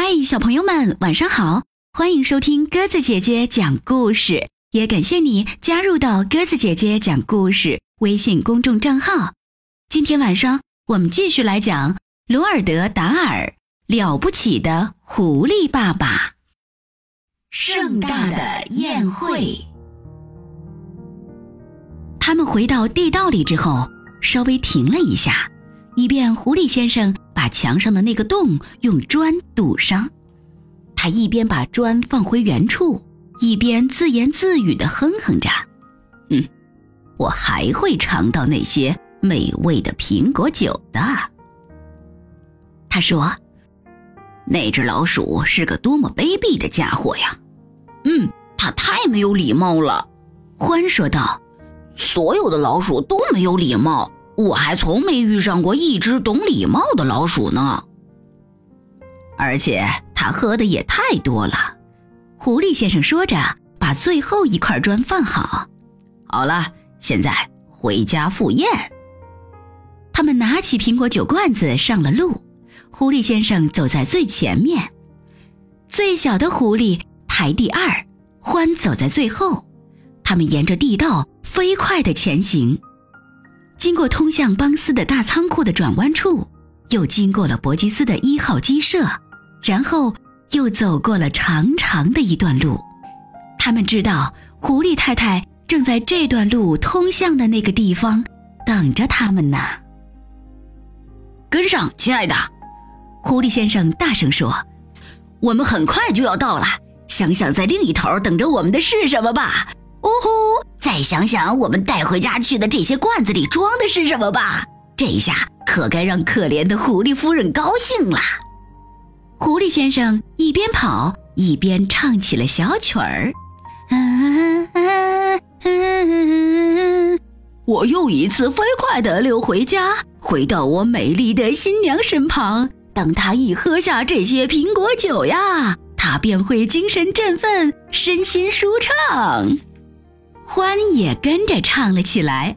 嗨，小朋友们，晚上好！欢迎收听鸽子姐姐讲故事，也感谢你加入到鸽子姐姐讲故事微信公众账号。今天晚上我们继续来讲罗尔德·达尔了不起的狐狸爸爸。盛大的宴会。他们回到地道里之后，稍微停了一下，以便狐狸先生把墙上的那个洞用砖堵上。他一边把砖放回原处，一边自言自语的哼哼着：“嗯，我还会尝到那些美味的苹果酒的。”他说：“那只老鼠是个多么卑鄙的家伙呀！”“嗯，它太没有礼貌了。”欢说道。所有的老鼠都没有礼貌，我还从没遇上过一只懂礼貌的老鼠呢。而且他喝的也太多了。狐狸先生说着，把最后一块砖放好。好了，现在回家赴宴。他们拿起苹果酒罐子上了路。狐狸先生走在最前面，最小的狐狸排第二，欢走在最后。他们沿着地道飞快地前行，经过通向邦斯的大仓库的转弯处，又经过了伯吉斯的一号鸡舍，然后又走过了长长的一段路。他们知道狐狸太太正在这段路通向的那个地方等着他们呢。跟上，亲爱的，狐狸先生大声说：“我们很快就要到了。想想在另一头等着我们的是什么吧。”呜呼！再想想我们带回家去的这些罐子里装的是什么吧。这下可该让可怜的狐狸夫人高兴了。狐狸先生一边跑一边唱起了小曲儿。我又一次飞快地溜回家，回到我美丽的新娘身旁。当她一喝下这些苹果酒呀，她便会精神振奋，身心舒畅。欢也跟着唱了起来。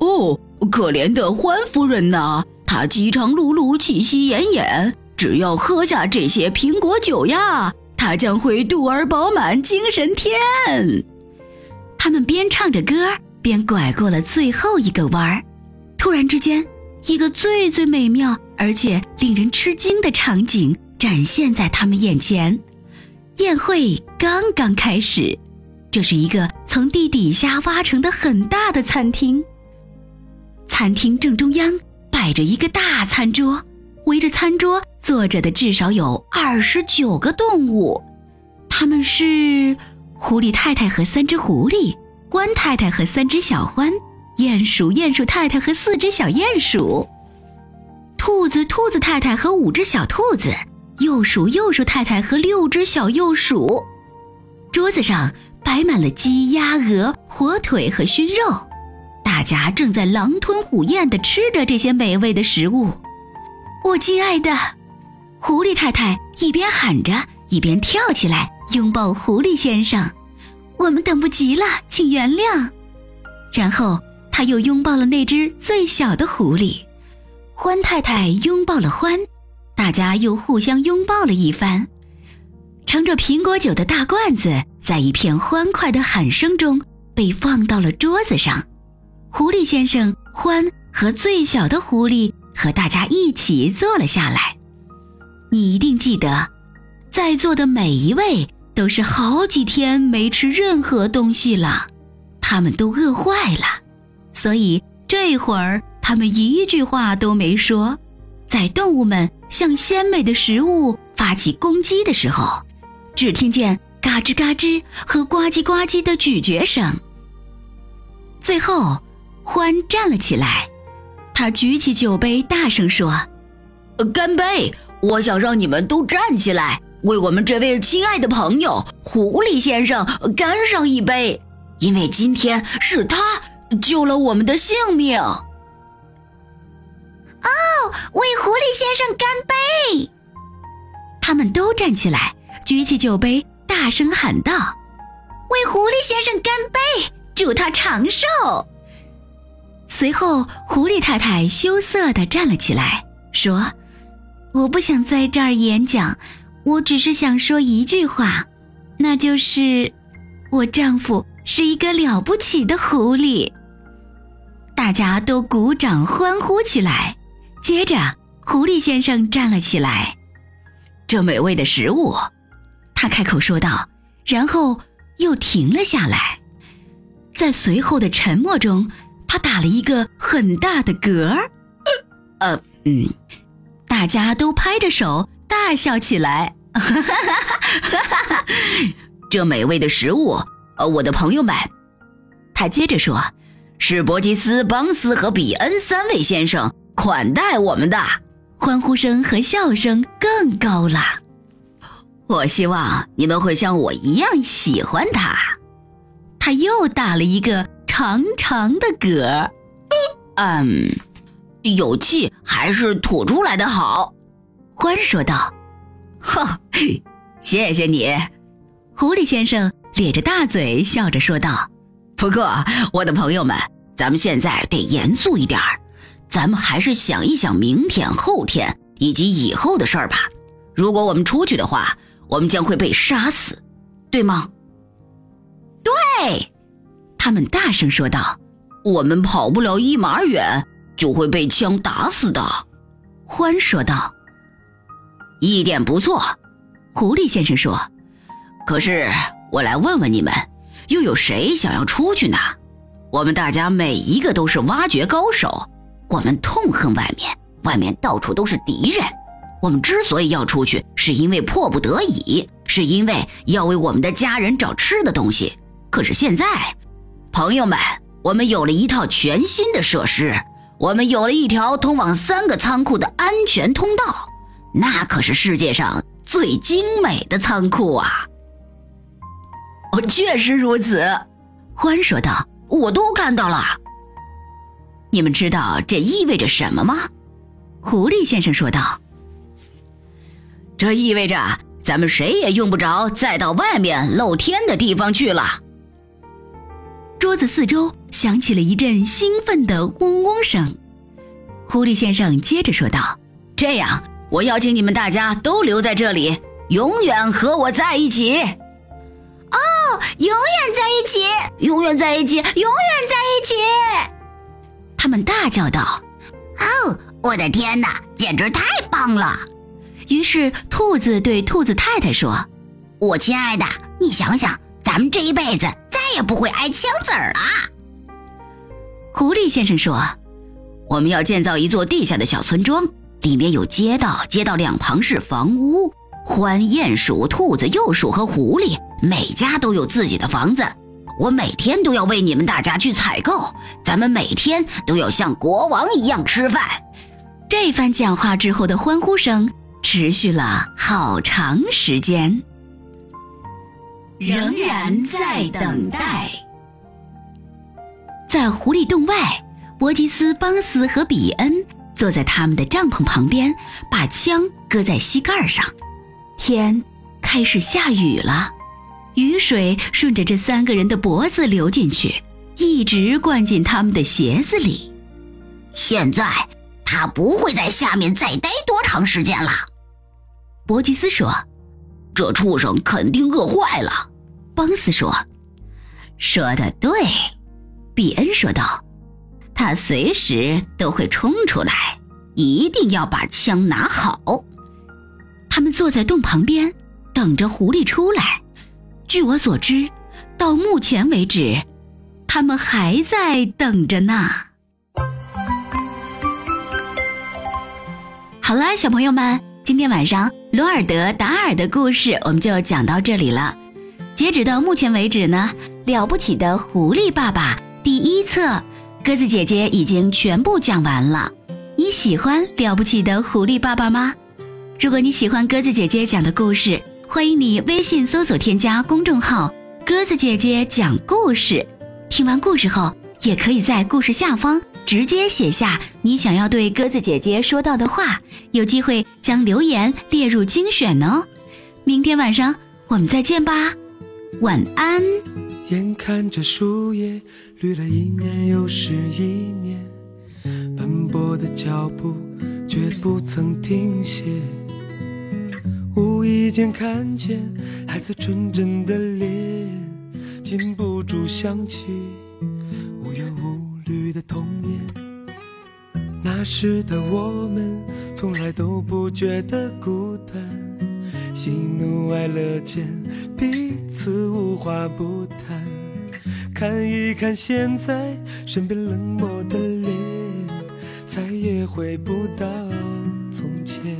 哦，可怜的欢夫人呐，她饥肠辘辘，气息奄奄。只要喝下这些苹果酒呀，她将会肚儿饱满，精神天。他们边唱着歌，边拐过了最后一个弯儿。突然之间，一个最最美妙而且令人吃惊的场景展现在他们眼前。宴会刚刚开始。这是一个从地底下挖成的很大的餐厅。餐厅正中央摆着一个大餐桌，围着餐桌坐着的至少有二十九个动物，他们是狐狸太太和三只狐狸，獾太太和三只小獾，鼹鼠鼹鼠太太和四只小鼹鼠，兔子兔子太太和五只小兔子，鼬鼠鼬鼠太太和六只小鼬鼠。桌子上。摆满了鸡、鸭、鹅、火腿和熏肉，大家正在狼吞虎咽地吃着这些美味的食物。我亲爱的，狐狸太太一边喊着，一边跳起来拥抱狐狸先生。我们等不及了，请原谅。然后他又拥抱了那只最小的狐狸，欢太太拥抱了欢，大家又互相拥抱了一番。盛着苹果酒的大罐子，在一片欢快的喊声中被放到了桌子上。狐狸先生欢和最小的狐狸和大家一起坐了下来。你一定记得，在座的每一位都是好几天没吃任何东西了，他们都饿坏了，所以这会儿他们一句话都没说。在动物们向鲜美的食物发起攻击的时候。只听见嘎吱嘎吱和呱唧呱唧的咀嚼声。最后，欢站了起来，他举起酒杯，大声说：“干杯！我想让你们都站起来，为我们这位亲爱的朋友狐狸先生干上一杯，因为今天是他救了我们的性命。”哦，为狐狸先生干杯！他们都站起来。举起酒杯，大声喊道：“为狐狸先生干杯，祝他长寿！”随后，狐狸太太羞涩地站了起来，说：“我不想在这儿演讲，我只是想说一句话，那就是我丈夫是一个了不起的狐狸。大家都鼓掌欢呼起来。接着，狐狸先生站了起来。这美味的食物，他开口说道，然后又停了下来。在随后的沉默中，他打了一个很大的嗝儿。呃，嗯，大家都拍着手大笑起来。这美味的食物，呃，我的朋友们，他接着说，是伯吉斯、邦斯和比恩三位先生款待我们的。欢呼声和笑声更高了。我希望你们会像我一样喜欢它。他又打了一个长长的嗝。嗯，有气还是吐出来的好。欢说道。哈，谢谢你。狐狸先生咧着大嘴笑着说道。不过，我的朋友们，咱们现在得严肃一点儿。咱们还是想一想明天、后天以及以后的事儿吧。如果我们出去的话，我们将会被杀死，对吗？对，他们大声说道。我们跑不了一码远，就会被枪打死的。欢说道。一点不错，狐狸先生说。可是我来问问你们，又有谁想要出去呢？我们大家每一个都是挖掘高手。我们痛恨外面，外面到处都是敌人。我们之所以要出去，是因为迫不得已，是因为要为我们的家人找吃的东西。可是现在，朋友们，我们有了一套全新的设施，我们有了一条通往三个仓库的安全通道，那可是世界上最精美的仓库啊！哦，确实如此，欢说道：“我都看到了。”你们知道这意味着什么吗？狐狸先生说道：“这意味着咱们谁也用不着再到外面露天的地方去了。”桌子四周响起了一阵兴奋的嗡嗡声。狐狸先生接着说道：“这样，我邀请你们大家都留在这里，永远和我在一起。”哦，永远在一起，永远在一起，永远在一起。他们大叫道：“哦，我的天哪，简直太棒了！”于是兔子对兔子太太说：“我亲爱的，你想想，咱们这一辈子再也不会挨枪子儿了。”狐狸先生说：“我们要建造一座地下的小村庄，里面有街道，街道两旁是房屋。獾、鼹鼠、兔子、鼬鼠和狐狸，每家都有自己的房子。”我每天都要为你们大家去采购，咱们每天都要像国王一样吃饭。这番讲话之后的欢呼声持续了好长时间，仍然在等待。在狐狸洞外，伯吉斯、邦斯和比恩坐在他们的帐篷旁边，把枪搁在膝盖上。天开始下雨了。雨水顺着这三个人的脖子流进去，一直灌进他们的鞋子里。现在他不会在下面再待多长时间了，伯吉斯说：“这畜生肯定饿坏了。”邦斯说：“说的对。”比恩说道：“他随时都会冲出来，一定要把枪拿好。”他们坐在洞旁边，等着狐狸出来。据我所知，到目前为止，他们还在等着呢。好了，小朋友们，今天晚上罗尔德达尔的故事我们就讲到这里了。截止到目前为止呢，《了不起的狐狸爸爸》第一册，鸽子姐姐已经全部讲完了。你喜欢《了不起的狐狸爸爸》吗？如果你喜欢鸽子姐姐讲的故事，欢迎你微信搜索添加公众号“鸽子姐姐讲故事”。听完故事后，也可以在故事下方直接写下你想要对鸽子姐姐说到的话，有机会将留言列入精选哦。明天晚上我们再见吧，晚安。眼看着树叶绿了一年又是一年，奔波的脚步。绝不曾停歇。无意间看见孩子纯真的脸，禁不住想起无忧无虑的童年。那时的我们，从来都不觉得孤单，喜怒哀乐间彼此无话不谈。看一看现在身边冷漠的脸，再也回不到从前。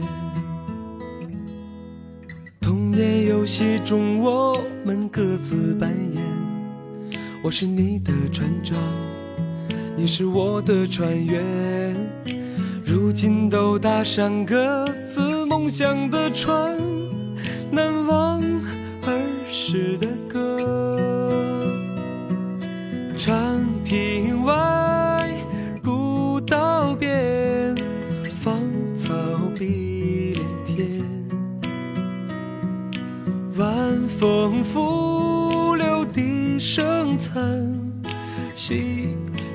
童年游戏中，我们各自扮演，我是你的船长，你是我的船员。如今都搭上各自梦想的船，难忘儿时的歌。长亭外，古道边，芳草碧连天。晚风拂柳笛声残，夕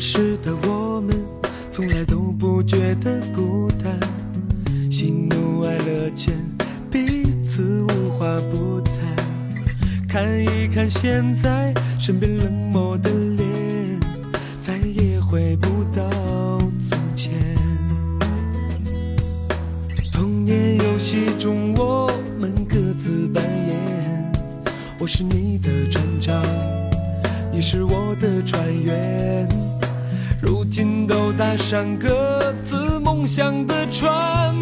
时的我们，从来都不觉得孤单，喜怒哀乐间彼此无话不谈。看一看现在身边冷漠的上各自梦想的船，